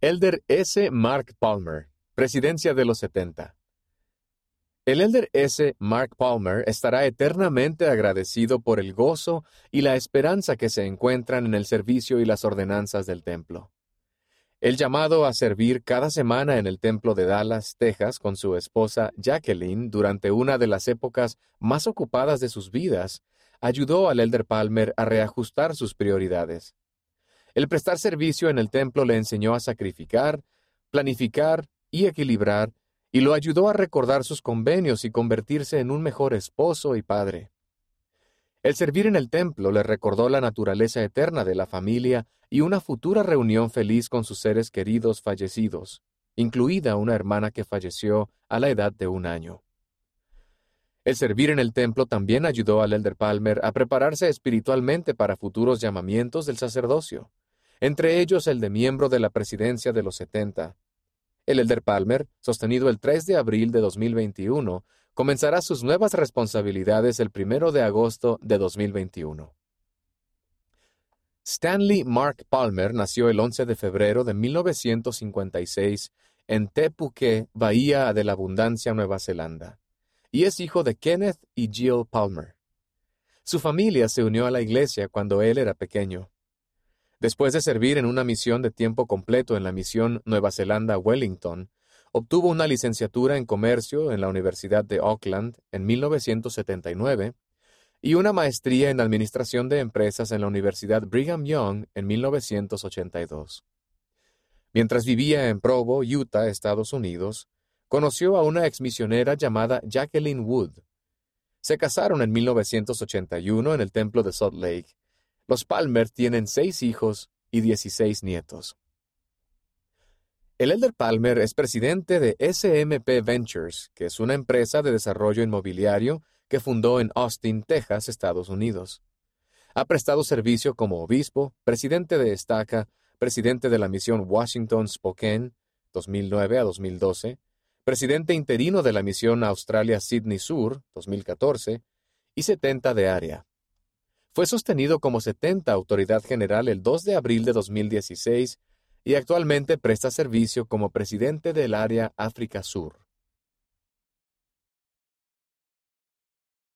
Elder S. Mark Palmer, Presidencia de los 70. El Elder S. Mark Palmer estará eternamente agradecido por el gozo y la esperanza que se encuentran en el servicio y las ordenanzas del templo. El llamado a servir cada semana en el templo de Dallas, Texas, con su esposa Jacqueline durante una de las épocas más ocupadas de sus vidas, ayudó al Elder Palmer a reajustar sus prioridades. El prestar servicio en el templo le enseñó a sacrificar, planificar y equilibrar, y lo ayudó a recordar sus convenios y convertirse en un mejor esposo y padre. El servir en el templo le recordó la naturaleza eterna de la familia y una futura reunión feliz con sus seres queridos fallecidos, incluida una hermana que falleció a la edad de un año. El servir en el templo también ayudó al Elder Palmer a prepararse espiritualmente para futuros llamamientos del sacerdocio, entre ellos el de miembro de la presidencia de los 70. El Elder Palmer, sostenido el 3 de abril de 2021, comenzará sus nuevas responsabilidades el 1 de agosto de 2021. Stanley Mark Palmer nació el 11 de febrero de 1956 en Tepuque, Bahía de la Abundancia, Nueva Zelanda, y es hijo de Kenneth y Jill Palmer. Su familia se unió a la iglesia cuando él era pequeño. Después de servir en una misión de tiempo completo en la misión Nueva Zelanda Wellington, obtuvo una licenciatura en comercio en la Universidad de Auckland en 1979 y una maestría en Administración de Empresas en la Universidad Brigham Young en 1982. Mientras vivía en Provo, Utah, Estados Unidos, conoció a una exmisionera llamada Jacqueline Wood. Se casaron en 1981 en el templo de Salt Lake. Los Palmer tienen seis hijos y dieciséis nietos. El Elder Palmer es presidente de SMP Ventures, que es una empresa de desarrollo inmobiliario que fundó en Austin, Texas, Estados Unidos. Ha prestado servicio como obispo, presidente de Estaca, presidente de la misión Washington Spokane, 2009 a 2012, presidente interino de la misión Australia Sydney Sur, 2014, y 70 de área. Fue sostenido como 70 autoridad general el 2 de abril de 2016 y actualmente presta servicio como presidente del área África Sur.